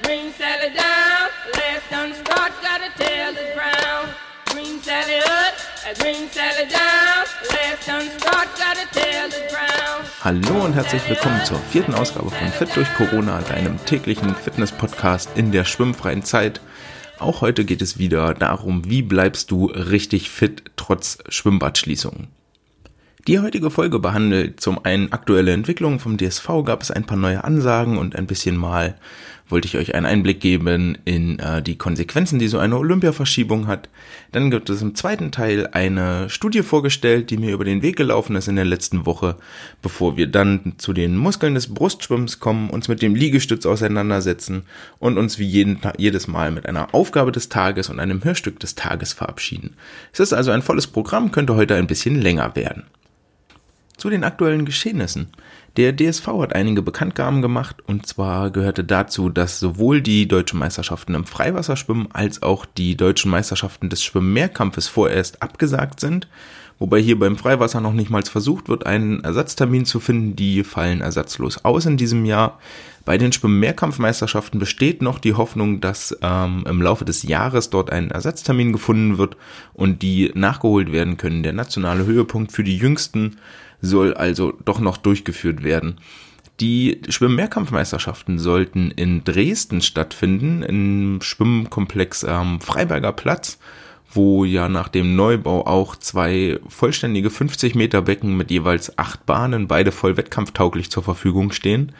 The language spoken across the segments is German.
bring Sally down. Last done start, got a tail that's brown. Bring Sally up, bring Sally down. Last done start, got a tail that's brown. Hallo und herzlich willkommen zur vierten Ausgabe von Fit durch Corona, deinem täglichen Fitness-Podcast in der schwimmfreien Zeit. Auch heute geht es wieder darum, wie bleibst du richtig fit trotz Schwimmbadschließungen. Die heutige Folge behandelt zum einen aktuelle Entwicklungen vom DSV, gab es ein paar neue Ansagen und ein bisschen mal wollte ich euch einen Einblick geben in äh, die Konsequenzen, die so eine Olympiaverschiebung hat. Dann gibt es im zweiten Teil eine Studie vorgestellt, die mir über den Weg gelaufen ist in der letzten Woche, bevor wir dann zu den Muskeln des Brustschwimmens kommen, uns mit dem Liegestütz auseinandersetzen und uns wie jeden, jedes Mal mit einer Aufgabe des Tages und einem Hörstück des Tages verabschieden. Es ist also ein volles Programm, könnte heute ein bisschen länger werden. Zu den aktuellen Geschehnissen. Der DSV hat einige Bekanntgaben gemacht und zwar gehörte dazu, dass sowohl die deutschen Meisterschaften im Freiwasserschwimmen als auch die deutschen Meisterschaften des Schwimmmehrkampfes vorerst abgesagt sind, wobei hier beim Freiwasser noch nicht mal versucht wird, einen Ersatztermin zu finden, die fallen ersatzlos aus in diesem Jahr. Bei den Schwimmmehrkampfmeisterschaften besteht noch die Hoffnung, dass ähm, im Laufe des Jahres dort ein Ersatztermin gefunden wird und die nachgeholt werden können. Der nationale Höhepunkt für die Jüngsten soll also doch noch durchgeführt werden. Die Schwimmmehrkampfmeisterschaften sollten in Dresden stattfinden, im Schwimmkomplex am Freiberger Platz, wo ja nach dem Neubau auch zwei vollständige 50 Meter Becken mit jeweils acht Bahnen, beide voll wettkampftauglich zur Verfügung stehen.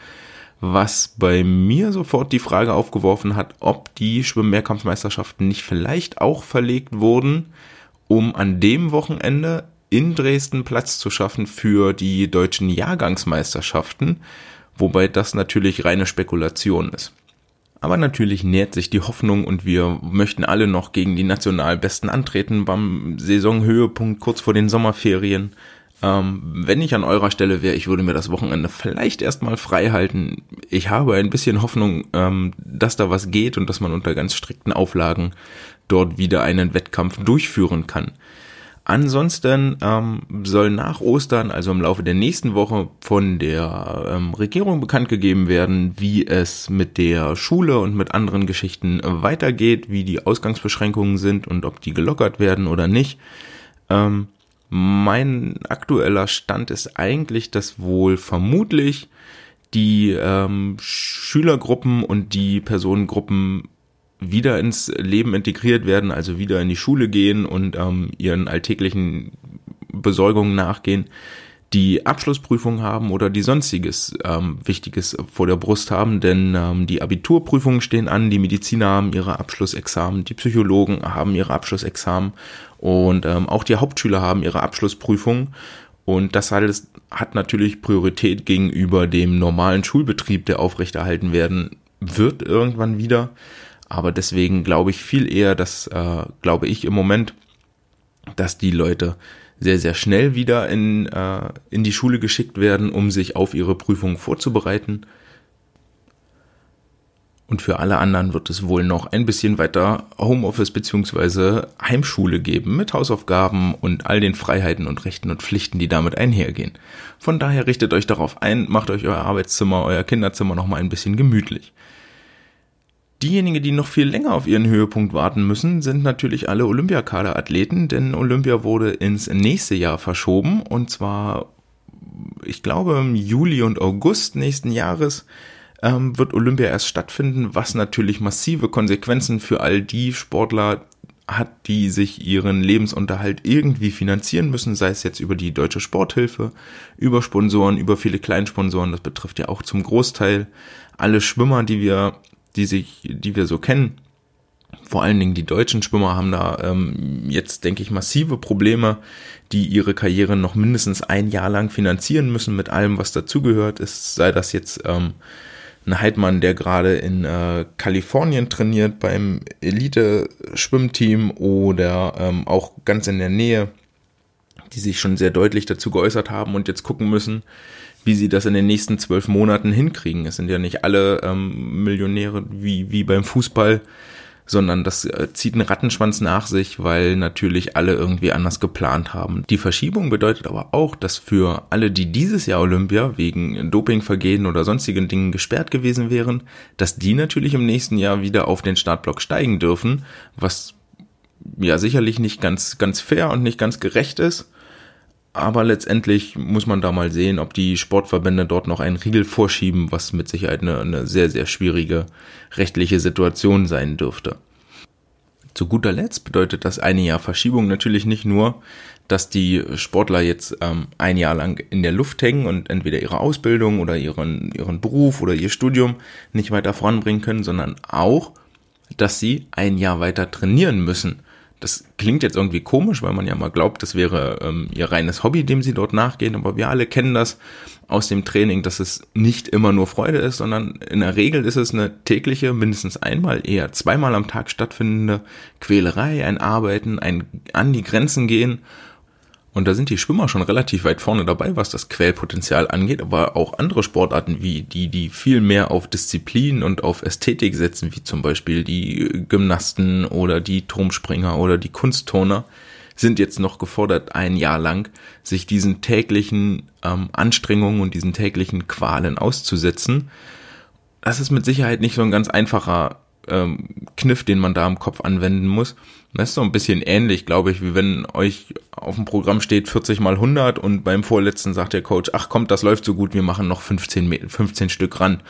Was bei mir sofort die Frage aufgeworfen hat, ob die Schwimmmehrkampfmeisterschaften nicht vielleicht auch verlegt wurden, um an dem Wochenende in Dresden Platz zu schaffen für die deutschen Jahrgangsmeisterschaften, wobei das natürlich reine Spekulation ist. Aber natürlich nähert sich die Hoffnung und wir möchten alle noch gegen die Nationalbesten antreten beim Saisonhöhepunkt kurz vor den Sommerferien. Ähm, wenn ich an eurer Stelle wäre, ich würde mir das Wochenende vielleicht erstmal frei halten. Ich habe ein bisschen Hoffnung, ähm, dass da was geht und dass man unter ganz strikten Auflagen dort wieder einen Wettkampf durchführen kann. Ansonsten ähm, soll nach Ostern, also im Laufe der nächsten Woche, von der ähm, Regierung bekannt gegeben werden, wie es mit der Schule und mit anderen Geschichten weitergeht, wie die Ausgangsbeschränkungen sind und ob die gelockert werden oder nicht. Ähm, mein aktueller Stand ist eigentlich, dass wohl vermutlich die ähm, Schülergruppen und die Personengruppen wieder ins Leben integriert werden, also wieder in die Schule gehen und ähm, ihren alltäglichen Besorgungen nachgehen, die Abschlussprüfung haben oder die sonstiges ähm, Wichtiges vor der Brust haben, denn ähm, die Abiturprüfungen stehen an, die Mediziner haben ihre Abschlussexamen, die Psychologen haben ihre Abschlussexamen und ähm, auch die Hauptschüler haben ihre Abschlussprüfungen und das alles hat natürlich Priorität gegenüber dem normalen Schulbetrieb, der aufrechterhalten werden wird irgendwann wieder. Aber deswegen glaube ich viel eher, dass, äh, glaube ich im Moment, dass die Leute sehr, sehr schnell wieder in, äh, in die Schule geschickt werden, um sich auf ihre Prüfungen vorzubereiten. Und für alle anderen wird es wohl noch ein bisschen weiter Homeoffice beziehungsweise Heimschule geben mit Hausaufgaben und all den Freiheiten und Rechten und Pflichten, die damit einhergehen. Von daher richtet euch darauf ein, macht euch euer Arbeitszimmer, euer Kinderzimmer noch mal ein bisschen gemütlich. Diejenigen, die noch viel länger auf ihren Höhepunkt warten müssen, sind natürlich alle Olympiakaderathleten, denn Olympia wurde ins nächste Jahr verschoben. Und zwar, ich glaube, im Juli und August nächsten Jahres ähm, wird Olympia erst stattfinden, was natürlich massive Konsequenzen für all die Sportler hat, die sich ihren Lebensunterhalt irgendwie finanzieren müssen, sei es jetzt über die deutsche Sporthilfe, über Sponsoren, über viele Kleinsponsoren, das betrifft ja auch zum Großteil alle Schwimmer, die wir die sich, die wir so kennen. Vor allen Dingen die deutschen Schwimmer haben da ähm, jetzt, denke ich, massive Probleme, die ihre Karriere noch mindestens ein Jahr lang finanzieren müssen mit allem, was dazugehört. Es sei das jetzt ähm, ein Heidmann, der gerade in äh, Kalifornien trainiert beim Elite-Schwimmteam oder ähm, auch ganz in der Nähe, die sich schon sehr deutlich dazu geäußert haben und jetzt gucken müssen, wie sie das in den nächsten zwölf Monaten hinkriegen. Es sind ja nicht alle ähm, Millionäre wie, wie beim Fußball, sondern das äh, zieht einen Rattenschwanz nach sich, weil natürlich alle irgendwie anders geplant haben. Die Verschiebung bedeutet aber auch, dass für alle, die dieses Jahr Olympia wegen Dopingvergehen oder sonstigen Dingen gesperrt gewesen wären, dass die natürlich im nächsten Jahr wieder auf den Startblock steigen dürfen, was ja sicherlich nicht ganz, ganz fair und nicht ganz gerecht ist. Aber letztendlich muss man da mal sehen, ob die Sportverbände dort noch einen Riegel vorschieben, was mit Sicherheit eine, eine sehr, sehr schwierige rechtliche Situation sein dürfte. Zu guter Letzt bedeutet das eine Jahr Verschiebung natürlich nicht nur, dass die Sportler jetzt ähm, ein Jahr lang in der Luft hängen und entweder ihre Ausbildung oder ihren, ihren Beruf oder ihr Studium nicht weiter voranbringen können, sondern auch, dass sie ein Jahr weiter trainieren müssen. Das klingt jetzt irgendwie komisch, weil man ja mal glaubt, das wäre ähm, ihr reines Hobby, dem sie dort nachgehen. Aber wir alle kennen das aus dem Training, dass es nicht immer nur Freude ist, sondern in der Regel ist es eine tägliche, mindestens einmal, eher zweimal am Tag stattfindende Quälerei, ein Arbeiten, ein an die Grenzen gehen und da sind die Schwimmer schon relativ weit vorne dabei, was das Quellpotenzial angeht, aber auch andere Sportarten wie die, die viel mehr auf Disziplin und auf Ästhetik setzen, wie zum Beispiel die Gymnasten oder die Turmspringer oder die Kunstturner, sind jetzt noch gefordert, ein Jahr lang sich diesen täglichen ähm, Anstrengungen und diesen täglichen Qualen auszusetzen. Das ist mit Sicherheit nicht so ein ganz einfacher ähm, Kniff, den man da im Kopf anwenden muss. Das ist so ein bisschen ähnlich, glaube ich, wie wenn euch auf dem Programm steht 40 mal 100 und beim vorletzten sagt der Coach, ach kommt, das läuft so gut, wir machen noch 15, 15 Stück ran.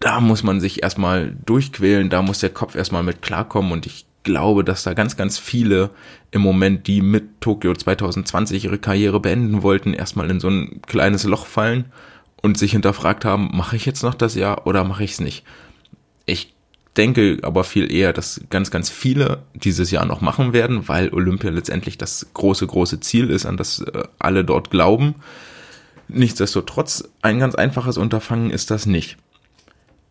Da muss man sich erstmal durchquälen, da muss der Kopf erstmal mit klarkommen und ich glaube, dass da ganz, ganz viele im Moment, die mit Tokio 2020 ihre Karriere beenden wollten, erstmal in so ein kleines Loch fallen und sich hinterfragt haben, mache ich jetzt noch das Jahr oder mache ich es nicht? Ich denke aber viel eher, dass ganz, ganz viele dieses Jahr noch machen werden, weil Olympia letztendlich das große, große Ziel ist, an das äh, alle dort glauben. Nichtsdestotrotz, ein ganz einfaches Unterfangen ist das nicht.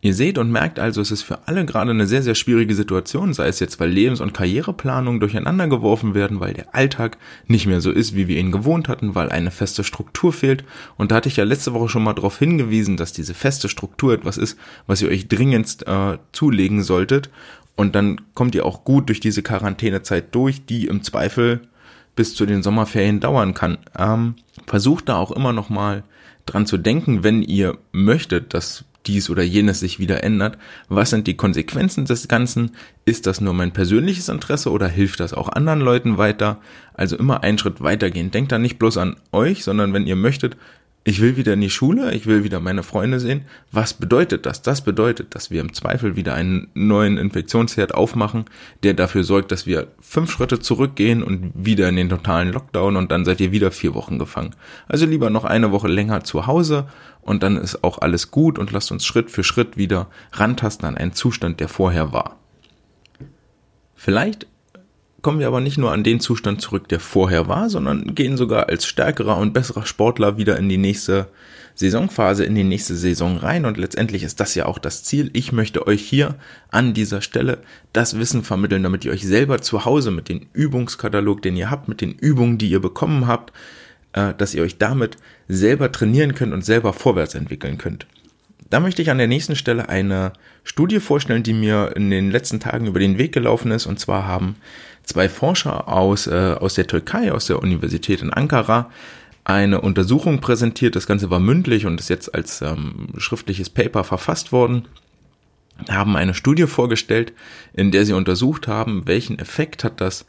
Ihr seht und merkt also, es ist für alle gerade eine sehr, sehr schwierige Situation, sei es jetzt, weil Lebens- und Karriereplanung durcheinander geworfen werden, weil der Alltag nicht mehr so ist, wie wir ihn gewohnt hatten, weil eine feste Struktur fehlt. Und da hatte ich ja letzte Woche schon mal darauf hingewiesen, dass diese feste Struktur etwas ist, was ihr euch dringendst äh, zulegen solltet. Und dann kommt ihr auch gut durch diese Quarantänezeit durch, die im Zweifel bis zu den Sommerferien dauern kann. Ähm, versucht da auch immer noch mal dran zu denken, wenn ihr möchtet, dass dies oder jenes sich wieder ändert. Was sind die Konsequenzen des Ganzen? Ist das nur mein persönliches Interesse oder hilft das auch anderen Leuten weiter? Also immer einen Schritt weitergehen. Denkt da nicht bloß an euch, sondern wenn ihr möchtet, ich will wieder in die Schule, ich will wieder meine Freunde sehen. Was bedeutet das? Das bedeutet, dass wir im Zweifel wieder einen neuen Infektionsherd aufmachen, der dafür sorgt, dass wir fünf Schritte zurückgehen und wieder in den totalen Lockdown und dann seid ihr wieder vier Wochen gefangen. Also lieber noch eine Woche länger zu Hause und dann ist auch alles gut und lasst uns Schritt für Schritt wieder rantasten an einen Zustand, der vorher war. Vielleicht kommen wir aber nicht nur an den Zustand zurück, der vorher war, sondern gehen sogar als stärkerer und besserer Sportler wieder in die nächste Saisonphase, in die nächste Saison rein. Und letztendlich ist das ja auch das Ziel. Ich möchte euch hier an dieser Stelle das Wissen vermitteln, damit ihr euch selber zu Hause mit dem Übungskatalog, den ihr habt, mit den Übungen, die ihr bekommen habt, dass ihr euch damit selber trainieren könnt und selber vorwärts entwickeln könnt. Da möchte ich an der nächsten Stelle eine Studie vorstellen, die mir in den letzten Tagen über den Weg gelaufen ist. Und zwar haben zwei Forscher aus, äh, aus der Türkei, aus der Universität in Ankara, eine Untersuchung präsentiert. Das Ganze war mündlich und ist jetzt als ähm, schriftliches Paper verfasst worden. Haben eine Studie vorgestellt, in der sie untersucht haben, welchen Effekt hat das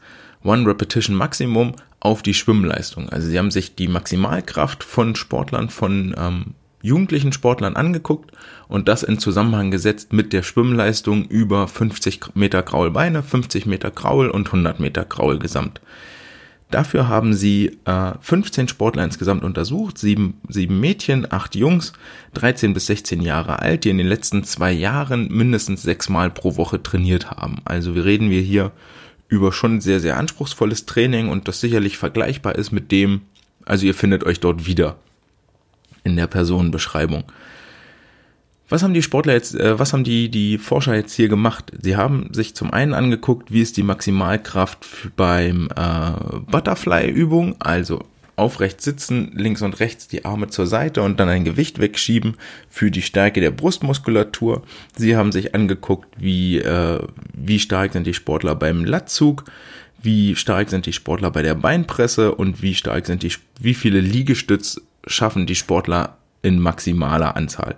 One Repetition Maximum auf die Schwimmleistung. Also sie haben sich die Maximalkraft von Sportlern, von ähm, jugendlichen Sportlern angeguckt und das in Zusammenhang gesetzt mit der Schwimmleistung über 50 Meter Kraulbeine, 50 Meter Kraul und 100 Meter Kraul gesamt. Dafür haben sie äh, 15 Sportler insgesamt untersucht, sieben, sieben Mädchen, acht Jungs, 13 bis 16 Jahre alt, die in den letzten zwei Jahren mindestens sechsmal pro Woche trainiert haben. Also wir reden wir hier über schon sehr, sehr anspruchsvolles Training und das sicherlich vergleichbar ist mit dem, also ihr findet euch dort wieder in der Personenbeschreibung. Was haben die Sportler jetzt, äh, was haben die, die Forscher jetzt hier gemacht? Sie haben sich zum einen angeguckt, wie ist die Maximalkraft beim äh, Butterfly-Übung, also aufrecht sitzen, links und rechts die Arme zur Seite und dann ein Gewicht wegschieben für die Stärke der Brustmuskulatur. Sie haben sich angeguckt, wie, äh, wie stark sind die Sportler beim Latzug, wie stark sind die Sportler bei der Beinpresse und wie stark sind die, wie viele Liegestütz schaffen die Sportler in maximaler Anzahl.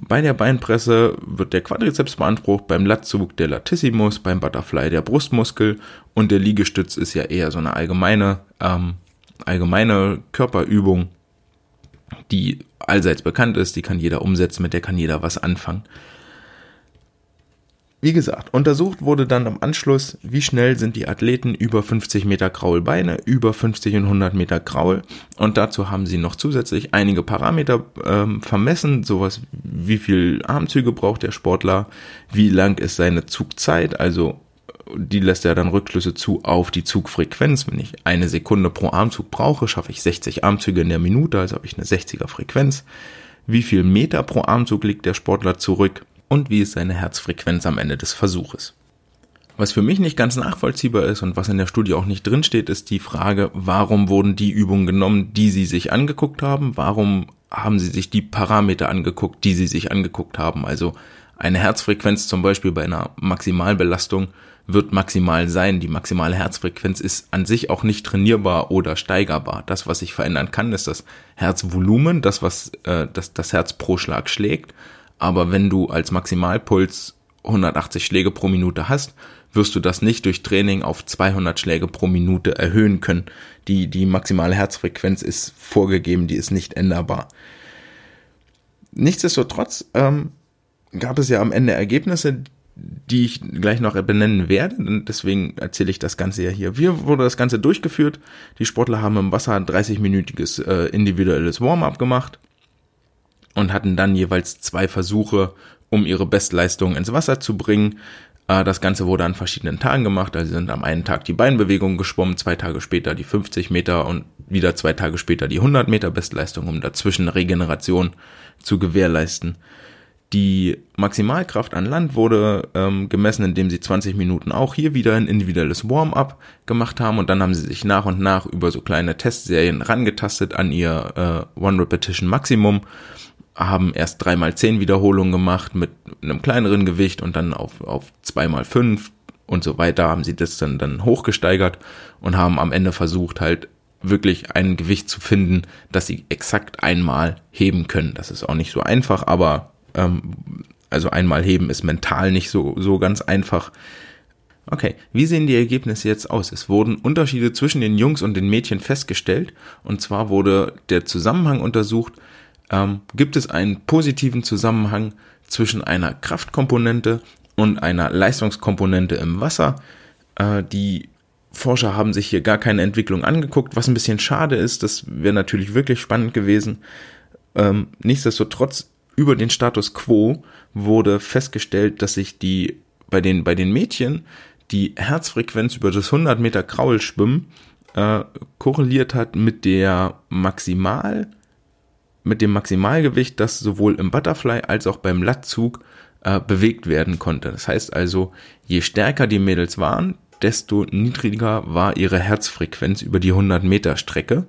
Bei der Beinpresse wird der Quadrizeps beansprucht, beim Latzug der Latissimus, beim Butterfly der Brustmuskel und der Liegestütz ist ja eher so eine allgemeine, ähm, allgemeine Körperübung, die allseits bekannt ist, die kann jeder umsetzen, mit der kann jeder was anfangen. Wie gesagt, untersucht wurde dann im Anschluss, wie schnell sind die Athleten über 50 Meter Kraulbeine, über 50 und 100 Meter Kraul. Und dazu haben sie noch zusätzlich einige Parameter ähm, vermessen, sowas wie viel Armzüge braucht der Sportler, wie lang ist seine Zugzeit, also die lässt er dann Rückschlüsse zu auf die Zugfrequenz. Wenn ich eine Sekunde pro Armzug brauche, schaffe ich 60 Armzüge in der Minute, also habe ich eine 60er Frequenz. Wie viel Meter pro Armzug liegt der Sportler zurück? und wie ist seine Herzfrequenz am Ende des Versuches. Was für mich nicht ganz nachvollziehbar ist und was in der Studie auch nicht drinsteht, ist die Frage, warum wurden die Übungen genommen, die Sie sich angeguckt haben? Warum haben Sie sich die Parameter angeguckt, die Sie sich angeguckt haben? Also eine Herzfrequenz zum Beispiel bei einer Maximalbelastung wird maximal sein. Die maximale Herzfrequenz ist an sich auch nicht trainierbar oder steigerbar. Das, was sich verändern kann, ist das Herzvolumen, das, was äh, das, das Herz pro Schlag schlägt. Aber wenn du als Maximalpuls 180 Schläge pro Minute hast, wirst du das nicht durch Training auf 200 Schläge pro Minute erhöhen können. Die, die maximale Herzfrequenz ist vorgegeben, die ist nicht änderbar. Nichtsdestotrotz ähm, gab es ja am Ende Ergebnisse, die ich gleich noch benennen werde, und deswegen erzähle ich das Ganze ja hier. Wie wurde das Ganze durchgeführt? Die Sportler haben im Wasser ein 30-minütiges äh, individuelles Warm-up gemacht und hatten dann jeweils zwei Versuche, um ihre Bestleistung ins Wasser zu bringen. Äh, das Ganze wurde an verschiedenen Tagen gemacht. Also sind am einen Tag die Beinbewegungen geschwommen, zwei Tage später die 50 Meter und wieder zwei Tage später die 100 Meter Bestleistung, um dazwischen Regeneration zu gewährleisten. Die Maximalkraft an Land wurde ähm, gemessen, indem sie 20 Minuten auch hier wieder ein individuelles Warm-up gemacht haben und dann haben sie sich nach und nach über so kleine Testserien rangetastet an ihr äh, One Repetition Maximum haben erst dreimal zehn Wiederholungen gemacht mit einem kleineren Gewicht und dann auf, auf zweimal fünf und so weiter haben sie das dann, dann hochgesteigert und haben am Ende versucht halt wirklich ein Gewicht zu finden, das sie exakt einmal heben können. Das ist auch nicht so einfach, aber also einmal heben ist mental nicht so, so ganz einfach. Okay, wie sehen die Ergebnisse jetzt aus? Es wurden Unterschiede zwischen den Jungs und den Mädchen festgestellt und zwar wurde der Zusammenhang untersucht ähm, gibt es einen positiven Zusammenhang zwischen einer Kraftkomponente und einer Leistungskomponente im Wasser. Äh, die Forscher haben sich hier gar keine Entwicklung angeguckt, was ein bisschen schade ist. Das wäre natürlich wirklich spannend gewesen. Ähm, nichtsdestotrotz über den Status quo wurde festgestellt, dass sich die bei den bei den Mädchen die Herzfrequenz über das 100 Meter Kraulschwimmen äh, korreliert hat mit der Maximal mit dem Maximalgewicht, das sowohl im Butterfly als auch beim Lattzug äh, bewegt werden konnte. Das heißt also, je stärker die Mädels waren, desto niedriger war ihre Herzfrequenz über die 100 Meter Strecke.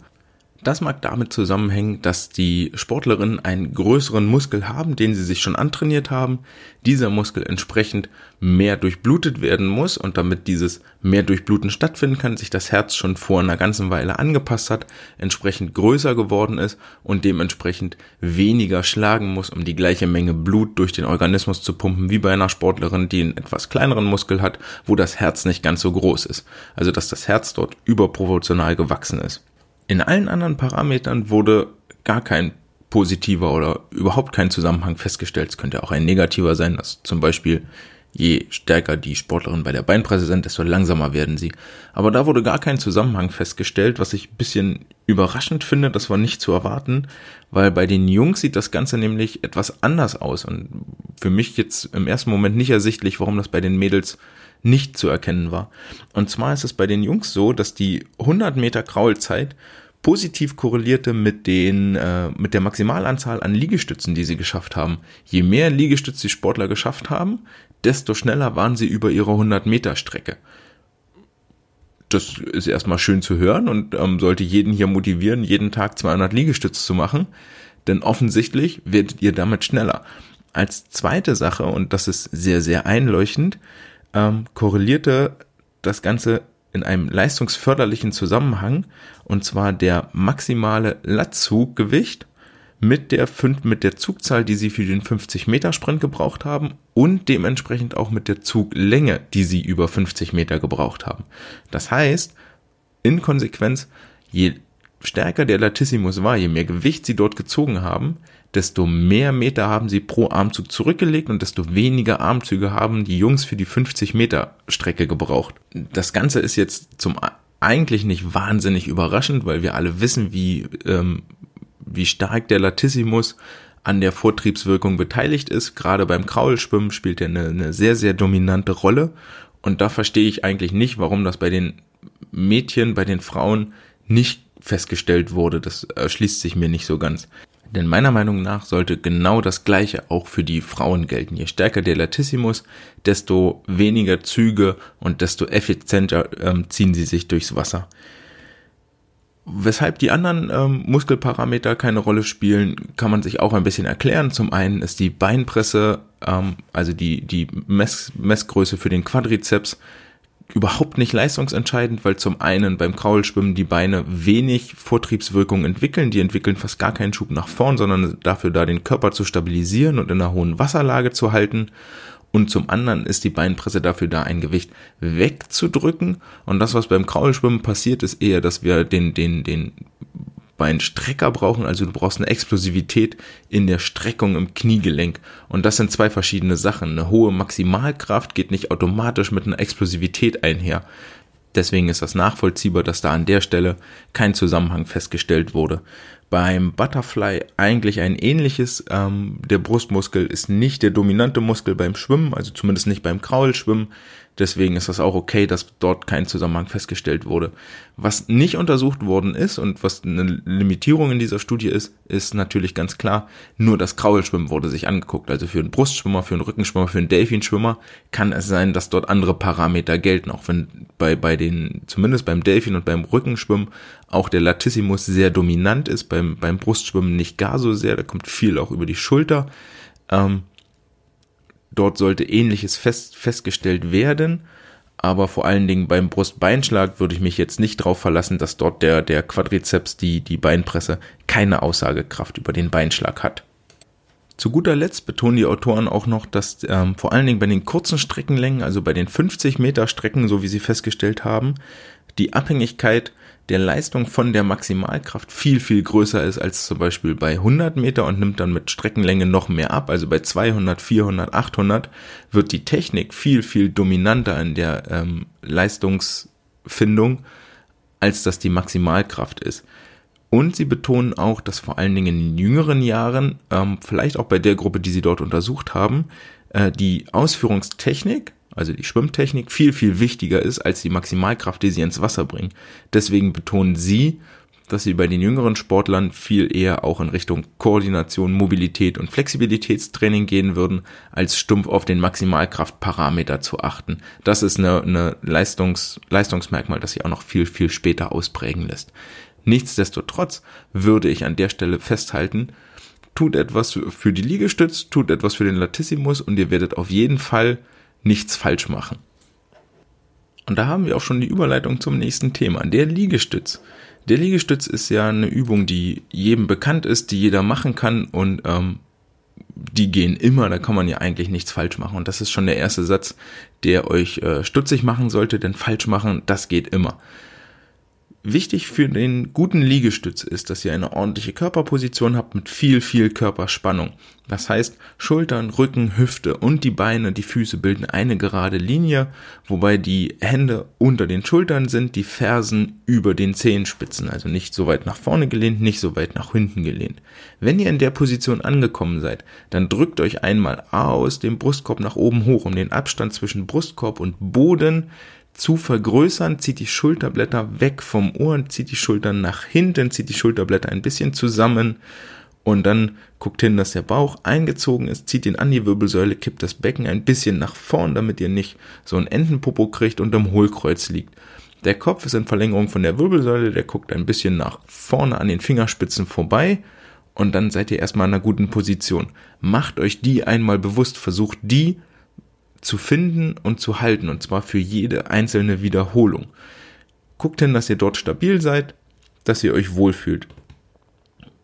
Das mag damit zusammenhängen, dass die Sportlerinnen einen größeren Muskel haben, den sie sich schon antrainiert haben. Dieser Muskel entsprechend mehr durchblutet werden muss und damit dieses mehr Durchbluten stattfinden kann, sich das Herz schon vor einer ganzen Weile angepasst hat, entsprechend größer geworden ist und dementsprechend weniger schlagen muss, um die gleiche Menge Blut durch den Organismus zu pumpen, wie bei einer Sportlerin, die einen etwas kleineren Muskel hat, wo das Herz nicht ganz so groß ist. Also dass das Herz dort überproportional gewachsen ist. In allen anderen Parametern wurde gar kein positiver oder überhaupt kein Zusammenhang festgestellt. Es könnte auch ein negativer sein, dass zum Beispiel je stärker die Sportlerin bei der Beinpresse sind, desto langsamer werden sie. Aber da wurde gar kein Zusammenhang festgestellt, was ich ein bisschen überraschend finde, das war nicht zu erwarten, weil bei den Jungs sieht das Ganze nämlich etwas anders aus und für mich jetzt im ersten Moment nicht ersichtlich, warum das bei den Mädels nicht zu erkennen war. Und zwar ist es bei den Jungs so, dass die 100 Meter Kraulzeit positiv korrelierte mit den äh, mit der Maximalanzahl an Liegestützen, die sie geschafft haben. Je mehr Liegestütze die Sportler geschafft haben, desto schneller waren sie über ihre 100 Meter Strecke. das ist erstmal schön zu hören und ähm, sollte jeden hier motivieren, jeden Tag 200 Liegestütze zu machen, denn offensichtlich werdet ihr damit schneller. Als zweite Sache, und das ist sehr, sehr einleuchtend, ähm, korrelierte das Ganze in einem leistungsförderlichen Zusammenhang, und zwar der maximale Latzuggewicht mit der, mit der Zugzahl, die sie für den 50-Meter-Sprint gebraucht haben und dementsprechend auch mit der Zuglänge, die sie über 50 Meter gebraucht haben. Das heißt, in Konsequenz, je stärker der Latissimus war, je mehr Gewicht sie dort gezogen haben, desto mehr Meter haben sie pro Armzug zurückgelegt und desto weniger Armzüge haben die Jungs für die 50 Meter Strecke gebraucht. Das Ganze ist jetzt zum eigentlich nicht wahnsinnig überraschend, weil wir alle wissen, wie ähm, wie stark der Latissimus an der Vortriebswirkung beteiligt ist. Gerade beim Kraulschwimmen spielt er eine, eine sehr, sehr dominante Rolle. Und da verstehe ich eigentlich nicht, warum das bei den Mädchen, bei den Frauen nicht festgestellt wurde. Das erschließt sich mir nicht so ganz. Denn meiner Meinung nach sollte genau das Gleiche auch für die Frauen gelten. Je stärker der Latissimus, desto weniger Züge und desto effizienter ähm, ziehen sie sich durchs Wasser. Weshalb die anderen ähm, Muskelparameter keine Rolle spielen, kann man sich auch ein bisschen erklären. Zum einen ist die Beinpresse, ähm, also die, die Mess Messgröße für den Quadrizeps, überhaupt nicht leistungsentscheidend, weil zum einen beim Kraulschwimmen die Beine wenig Vortriebswirkung entwickeln. Die entwickeln fast gar keinen Schub nach vorn, sondern dafür da den Körper zu stabilisieren und in einer hohen Wasserlage zu halten und zum anderen ist die Beinpresse dafür da, ein Gewicht wegzudrücken. Und das, was beim Kraulschwimmen passiert, ist eher, dass wir den, den, den Beinstrecker brauchen. Also du brauchst eine Explosivität in der Streckung im Kniegelenk. Und das sind zwei verschiedene Sachen. Eine hohe Maximalkraft geht nicht automatisch mit einer Explosivität einher. Deswegen ist das nachvollziehbar, dass da an der Stelle kein Zusammenhang festgestellt wurde. Beim Butterfly eigentlich ein ähnliches. Ähm, der Brustmuskel ist nicht der dominante Muskel beim Schwimmen, also zumindest nicht beim Kraulschwimmen. Deswegen ist das auch okay, dass dort kein Zusammenhang festgestellt wurde. Was nicht untersucht worden ist und was eine Limitierung in dieser Studie ist, ist natürlich ganz klar, nur das Kraulschwimmen wurde sich angeguckt. Also für einen Brustschwimmer, für einen Rückenschwimmer, für einen Delfinschwimmer kann es sein, dass dort andere Parameter gelten, auch wenn bei, bei den, zumindest beim Delfin und beim Rückenschwimmen auch der Latissimus sehr dominant ist, beim, beim Brustschwimmen nicht gar so sehr, da kommt viel auch über die Schulter. Ähm, Dort sollte ähnliches fest, festgestellt werden. Aber vor allen Dingen beim Brustbeinschlag würde ich mich jetzt nicht darauf verlassen, dass dort der, der Quadrizeps, die, die Beinpresse, keine Aussagekraft über den Beinschlag hat. Zu guter Letzt betonen die Autoren auch noch, dass ähm, vor allen Dingen bei den kurzen Streckenlängen, also bei den 50 Meter Strecken, so wie sie festgestellt haben, die Abhängigkeit der Leistung von der Maximalkraft viel, viel größer ist als zum Beispiel bei 100 Meter und nimmt dann mit Streckenlänge noch mehr ab. Also bei 200, 400, 800 wird die Technik viel, viel dominanter in der ähm, Leistungsfindung, als das die Maximalkraft ist. Und sie betonen auch, dass vor allen Dingen in jüngeren Jahren, ähm, vielleicht auch bei der Gruppe, die sie dort untersucht haben, äh, die Ausführungstechnik also die Schwimmtechnik, viel, viel wichtiger ist als die Maximalkraft, die sie ins Wasser bringen. Deswegen betonen sie, dass sie bei den jüngeren Sportlern viel eher auch in Richtung Koordination, Mobilität und Flexibilitätstraining gehen würden, als stumpf auf den Maximalkraftparameter zu achten. Das ist eine, eine Leistungs, Leistungsmerkmal, das sich auch noch viel, viel später ausprägen lässt. Nichtsdestotrotz würde ich an der Stelle festhalten, tut etwas für die Liegestütz, tut etwas für den Latissimus und ihr werdet auf jeden Fall nichts falsch machen. Und da haben wir auch schon die Überleitung zum nächsten Thema, der Liegestütz. Der Liegestütz ist ja eine Übung, die jedem bekannt ist, die jeder machen kann und ähm, die gehen immer, da kann man ja eigentlich nichts falsch machen. Und das ist schon der erste Satz, der euch äh, stutzig machen sollte, denn falsch machen, das geht immer. Wichtig für den guten Liegestütz ist, dass ihr eine ordentliche Körperposition habt mit viel, viel Körperspannung. Das heißt, Schultern, Rücken, Hüfte und die Beine, die Füße bilden eine gerade Linie, wobei die Hände unter den Schultern sind, die Fersen über den Zehenspitzen, also nicht so weit nach vorne gelehnt, nicht so weit nach hinten gelehnt. Wenn ihr in der Position angekommen seid, dann drückt euch einmal aus dem Brustkorb nach oben hoch, um den Abstand zwischen Brustkorb und Boden zu vergrößern, zieht die Schulterblätter weg vom Ohr, zieht die Schultern nach hinten, zieht die Schulterblätter ein bisschen zusammen und dann guckt hin, dass der Bauch eingezogen ist, zieht ihn an die Wirbelsäule, kippt das Becken ein bisschen nach vorn, damit ihr nicht so ein Entenpopo kriegt und am Hohlkreuz liegt. Der Kopf ist in Verlängerung von der Wirbelsäule, der guckt ein bisschen nach vorne an den Fingerspitzen vorbei und dann seid ihr erstmal in einer guten Position. Macht euch die einmal bewusst, versucht die zu finden und zu halten und zwar für jede einzelne Wiederholung. Guckt hin, dass ihr dort stabil seid, dass ihr euch wohlfühlt.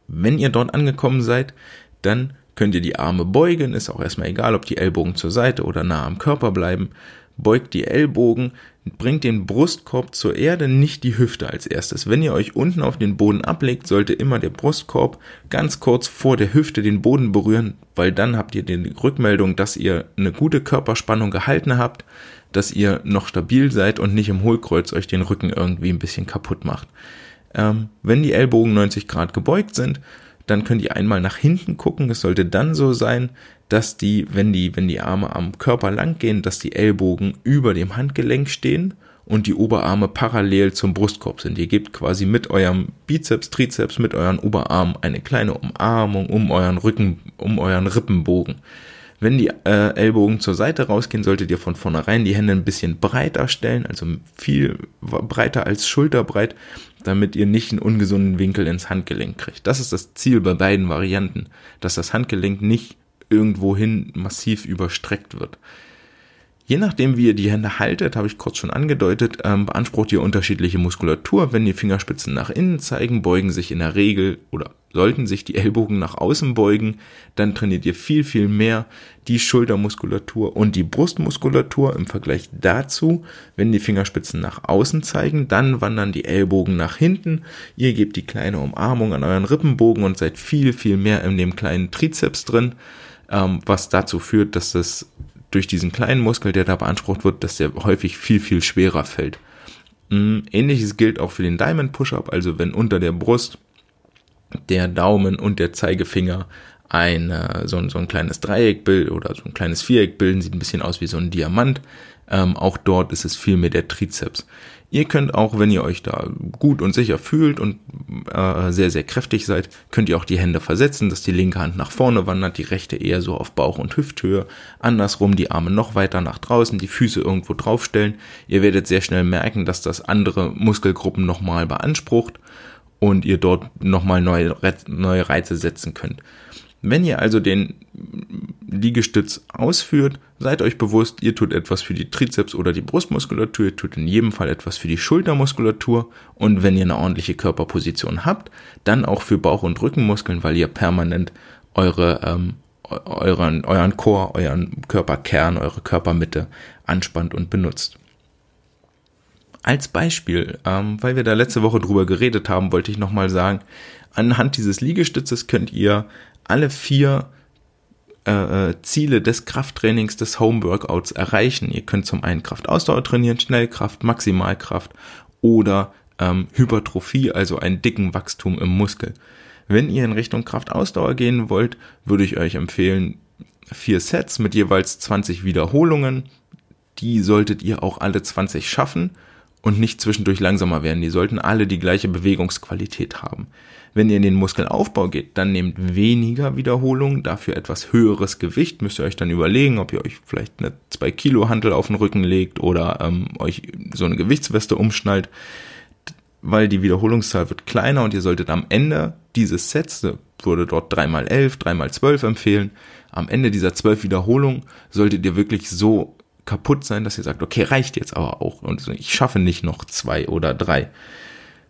Wenn ihr dort angekommen seid, dann könnt ihr die Arme beugen, ist auch erstmal egal, ob die Ellbogen zur Seite oder nah am Körper bleiben. Beugt die Ellbogen, bringt den Brustkorb zur Erde, nicht die Hüfte als erstes. Wenn ihr euch unten auf den Boden ablegt, sollte immer der Brustkorb ganz kurz vor der Hüfte den Boden berühren, weil dann habt ihr die Rückmeldung, dass ihr eine gute Körperspannung gehalten habt, dass ihr noch stabil seid und nicht im Hohlkreuz euch den Rücken irgendwie ein bisschen kaputt macht. Ähm, wenn die Ellbogen 90 Grad gebeugt sind, dann könnt ihr einmal nach hinten gucken. Es sollte dann so sein, dass die, wenn die, wenn die Arme am Körper lang gehen, dass die Ellbogen über dem Handgelenk stehen und die Oberarme parallel zum Brustkorb sind. Ihr gebt quasi mit eurem Bizeps, Trizeps, mit euren Oberarmen eine kleine Umarmung um euren Rücken, um euren Rippenbogen. Wenn die äh, Ellbogen zur Seite rausgehen, solltet ihr von vornherein die Hände ein bisschen breiter stellen, also viel breiter als schulterbreit, damit ihr nicht einen ungesunden Winkel ins Handgelenk kriegt. Das ist das Ziel bei beiden Varianten, dass das Handgelenk nicht irgendwohin massiv überstreckt wird. Je nachdem, wie ihr die Hände haltet, habe ich kurz schon angedeutet, ähm, beansprucht ihr unterschiedliche Muskulatur. Wenn die Fingerspitzen nach innen zeigen, beugen sich in der Regel oder sollten sich die Ellbogen nach außen beugen, dann trainiert ihr viel, viel mehr die Schultermuskulatur und die Brustmuskulatur im Vergleich dazu. Wenn die Fingerspitzen nach außen zeigen, dann wandern die Ellbogen nach hinten. Ihr gebt die kleine Umarmung an euren Rippenbogen und seid viel, viel mehr in dem kleinen Trizeps drin, ähm, was dazu führt, dass das durch diesen kleinen Muskel, der da beansprucht wird, dass der häufig viel, viel schwerer fällt. Mm, ähnliches gilt auch für den Diamond Push-Up, also wenn unter der Brust der Daumen und der Zeigefinger ein, so, ein, so ein kleines Dreieck bilden oder so ein kleines Viereck bilden, sieht ein bisschen aus wie so ein Diamant. Ähm, auch dort ist es viel mehr der Trizeps. Ihr könnt auch, wenn ihr euch da gut und sicher fühlt und äh, sehr, sehr kräftig seid, könnt ihr auch die Hände versetzen, dass die linke Hand nach vorne wandert, die rechte eher so auf Bauch- und Hüfthöhe. Andersrum die Arme noch weiter nach draußen, die Füße irgendwo draufstellen. Ihr werdet sehr schnell merken, dass das andere Muskelgruppen nochmal beansprucht und ihr dort nochmal neue, neue Reize setzen könnt. Wenn ihr also den Liegestütz ausführt, seid euch bewusst, ihr tut etwas für die Trizeps oder die Brustmuskulatur, ihr tut in jedem Fall etwas für die Schultermuskulatur und wenn ihr eine ordentliche Körperposition habt, dann auch für Bauch- und Rückenmuskeln, weil ihr permanent eure, ähm, euren, euren Chor, euren Körperkern, eure Körpermitte anspannt und benutzt. Als Beispiel, ähm, weil wir da letzte Woche drüber geredet haben, wollte ich nochmal sagen, anhand dieses Liegestützes könnt ihr alle vier äh, äh, Ziele des Krafttrainings, des Homeworkouts erreichen. Ihr könnt zum einen Kraftausdauer trainieren, Schnellkraft, Maximalkraft oder ähm, Hypertrophie, also einen dicken Wachstum im Muskel. Wenn ihr in Richtung Kraftausdauer gehen wollt, würde ich euch empfehlen, vier Sets mit jeweils 20 Wiederholungen. Die solltet ihr auch alle 20 schaffen und nicht zwischendurch langsamer werden. Die sollten alle die gleiche Bewegungsqualität haben. Wenn ihr in den Muskelaufbau geht, dann nehmt weniger Wiederholungen, dafür etwas höheres Gewicht. Müsst ihr euch dann überlegen, ob ihr euch vielleicht eine 2 Kilo Hantel auf den Rücken legt oder ähm, euch so eine Gewichtsweste umschnallt, weil die Wiederholungszahl wird kleiner und ihr solltet am Ende dieses Sets, würde dort 3x11, 3x12 empfehlen, am Ende dieser 12 Wiederholungen solltet ihr wirklich so kaputt sein, dass ihr sagt, okay, reicht jetzt aber auch und ich schaffe nicht noch zwei oder drei.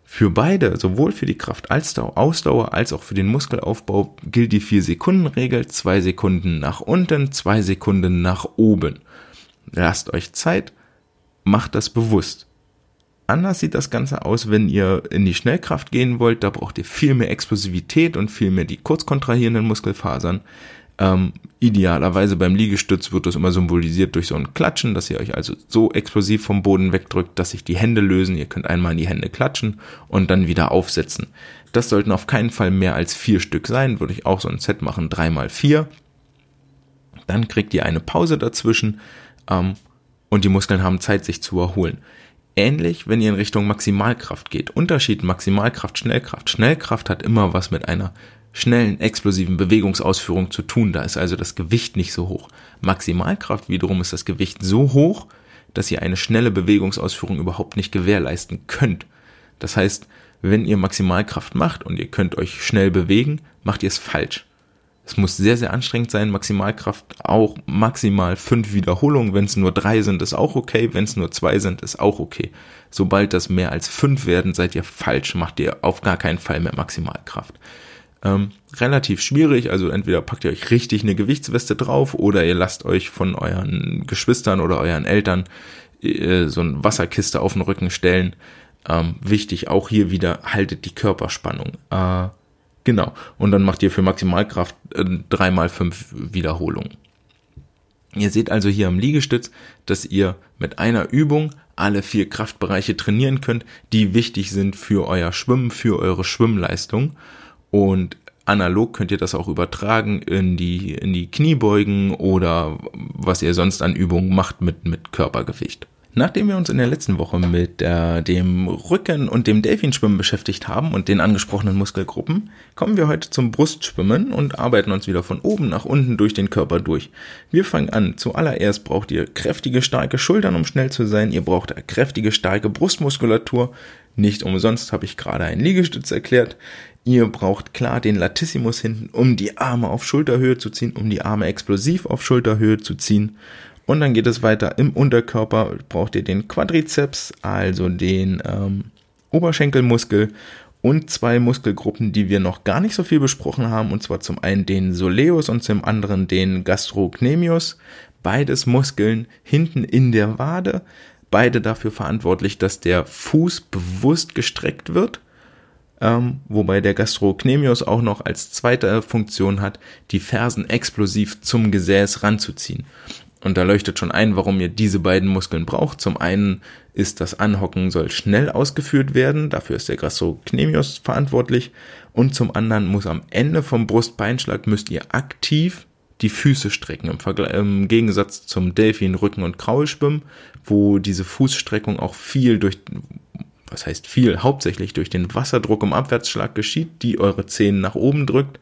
Für beide, sowohl für die Kraftausdauer als auch für den Muskelaufbau, gilt die 4-Sekunden-Regel. Zwei Sekunden nach unten, zwei Sekunden nach oben. Lasst euch Zeit, macht das bewusst. Anders sieht das Ganze aus, wenn ihr in die Schnellkraft gehen wollt. Da braucht ihr viel mehr Explosivität und viel mehr die kurz kontrahierenden Muskelfasern. Ähm, idealerweise beim Liegestütz wird das immer symbolisiert durch so ein Klatschen, dass ihr euch also so explosiv vom Boden wegdrückt, dass sich die Hände lösen. Ihr könnt einmal in die Hände klatschen und dann wieder aufsetzen. Das sollten auf keinen Fall mehr als vier Stück sein. Würde ich auch so ein Set machen, drei mal vier. Dann kriegt ihr eine Pause dazwischen ähm, und die Muskeln haben Zeit, sich zu erholen. Ähnlich, wenn ihr in Richtung Maximalkraft geht. Unterschied Maximalkraft, Schnellkraft. Schnellkraft hat immer was mit einer schnellen, explosiven Bewegungsausführung zu tun. Da ist also das Gewicht nicht so hoch. Maximalkraft wiederum ist das Gewicht so hoch, dass ihr eine schnelle Bewegungsausführung überhaupt nicht gewährleisten könnt. Das heißt, wenn ihr Maximalkraft macht und ihr könnt euch schnell bewegen, macht ihr es falsch. Es muss sehr, sehr anstrengend sein. Maximalkraft auch maximal fünf Wiederholungen. Wenn es nur drei sind, ist auch okay. Wenn es nur zwei sind, ist auch okay. Sobald das mehr als fünf werden, seid ihr falsch. Macht ihr auf gar keinen Fall mehr Maximalkraft. Ähm, relativ schwierig, also entweder packt ihr euch richtig eine Gewichtsweste drauf oder ihr lasst euch von euren Geschwistern oder euren Eltern äh, so eine Wasserkiste auf den Rücken stellen. Ähm, wichtig, auch hier wieder haltet die Körperspannung. Äh, Genau. Und dann macht ihr für Maximalkraft äh, dreimal fünf Wiederholungen. Ihr seht also hier am Liegestütz, dass ihr mit einer Übung alle vier Kraftbereiche trainieren könnt, die wichtig sind für euer Schwimmen, für eure Schwimmleistung. Und analog könnt ihr das auch übertragen in die, in die Kniebeugen oder was ihr sonst an Übungen macht mit, mit Körpergewicht. Nachdem wir uns in der letzten Woche mit äh, dem Rücken und dem Delfinschwimmen beschäftigt haben und den angesprochenen Muskelgruppen, kommen wir heute zum Brustschwimmen und arbeiten uns wieder von oben nach unten durch den Körper durch. Wir fangen an. Zuallererst braucht ihr kräftige, starke Schultern, um schnell zu sein. Ihr braucht kräftige, starke Brustmuskulatur. Nicht umsonst habe ich gerade einen Liegestütz erklärt. Ihr braucht klar den Latissimus hinten, um die Arme auf Schulterhöhe zu ziehen, um die Arme explosiv auf Schulterhöhe zu ziehen. Und dann geht es weiter im Unterkörper, braucht ihr den Quadrizeps, also den ähm, Oberschenkelmuskel und zwei Muskelgruppen, die wir noch gar nicht so viel besprochen haben, und zwar zum einen den Soleus und zum anderen den Gastrocnemius. Beides Muskeln hinten in der Wade, beide dafür verantwortlich, dass der Fuß bewusst gestreckt wird, ähm, wobei der Gastrocnemius auch noch als zweite Funktion hat, die Fersen explosiv zum Gesäß ranzuziehen. Und da leuchtet schon ein, warum ihr diese beiden Muskeln braucht. Zum einen ist das Anhocken soll schnell ausgeführt werden, dafür ist der Gastrocnemius verantwortlich. Und zum anderen muss am Ende vom Brustbeinschlag müsst ihr aktiv die Füße strecken, im, Vergleich, im Gegensatz zum Delfin, Rücken- und Kraulschwimmen, wo diese Fußstreckung auch viel durch, was heißt viel, hauptsächlich durch den Wasserdruck im Abwärtsschlag geschieht, die eure Zehen nach oben drückt,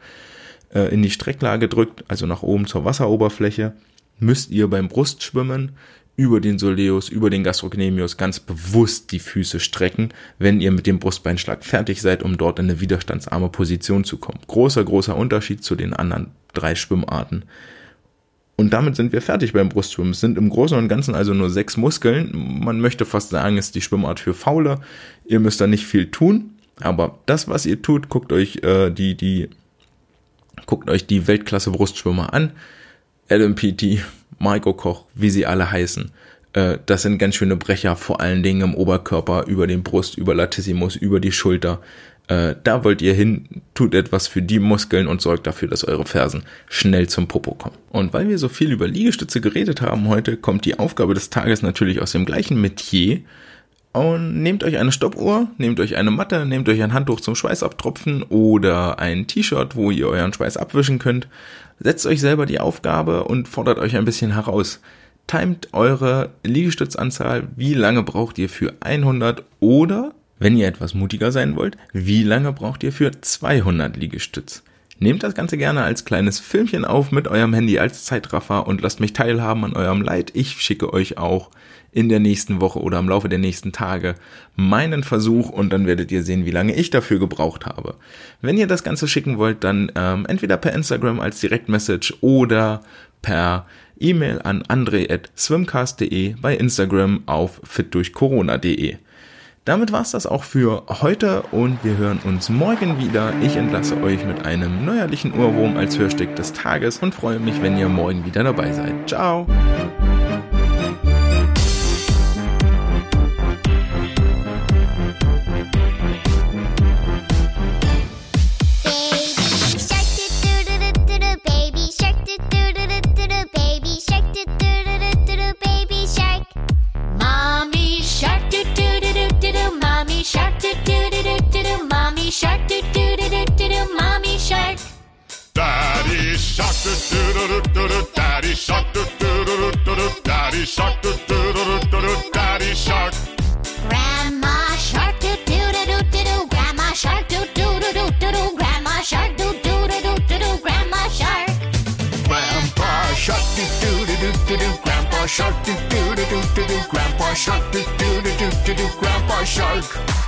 äh, in die Strecklage drückt, also nach oben zur Wasseroberfläche müsst ihr beim Brustschwimmen über den Soleus, über den Gastrocnemius ganz bewusst die Füße strecken, wenn ihr mit dem Brustbeinschlag fertig seid, um dort in eine widerstandsarme Position zu kommen. Großer, großer Unterschied zu den anderen drei Schwimmarten. Und damit sind wir fertig beim Brustschwimmen. Es sind im Großen und Ganzen also nur sechs Muskeln. Man möchte fast sagen, es ist die Schwimmart für Faule. Ihr müsst da nicht viel tun. Aber das, was ihr tut, guckt euch äh, die, die, guckt euch die Weltklasse Brustschwimmer an Peaty, Maiko Koch, wie sie alle heißen. Äh, das sind ganz schöne Brecher, vor allen Dingen im Oberkörper, über den Brust, über Latissimus, über die Schulter. Äh, da wollt ihr hin, tut etwas für die Muskeln und sorgt dafür, dass eure Fersen schnell zum Popo kommen. Und weil wir so viel über Liegestütze geredet haben heute, kommt die Aufgabe des Tages natürlich aus dem gleichen Metier. Und nehmt euch eine Stoppuhr, nehmt euch eine Matte, nehmt euch ein Handtuch zum Schweißabtropfen oder ein T-Shirt, wo ihr euren Schweiß abwischen könnt Setzt euch selber die Aufgabe und fordert euch ein bisschen heraus. Timet eure Liegestützanzahl, wie lange braucht ihr für 100 oder, wenn ihr etwas mutiger sein wollt, wie lange braucht ihr für 200 Liegestütz. Nehmt das Ganze gerne als kleines Filmchen auf mit eurem Handy als Zeitraffer und lasst mich teilhaben an eurem Leid. Ich schicke euch auch in der nächsten Woche oder im Laufe der nächsten Tage meinen Versuch und dann werdet ihr sehen, wie lange ich dafür gebraucht habe. Wenn ihr das Ganze schicken wollt, dann ähm, entweder per Instagram als Direktmessage oder per E-Mail an andre.swimcast.de bei Instagram auf fitdurchcorona.de. Damit war's das auch für heute und wir hören uns morgen wieder. Ich entlasse euch mit einem neuerlichen Ohrwurm als Hörstück des Tages und freue mich, wenn ihr morgen wieder dabei seid. Ciao! Mommy shark, do do do do do do. Mommy shark, do do do do do do. Mommy shark. Daddy shark, do do do do do. Daddy shark, do do do do do do. Daddy shark. Shark.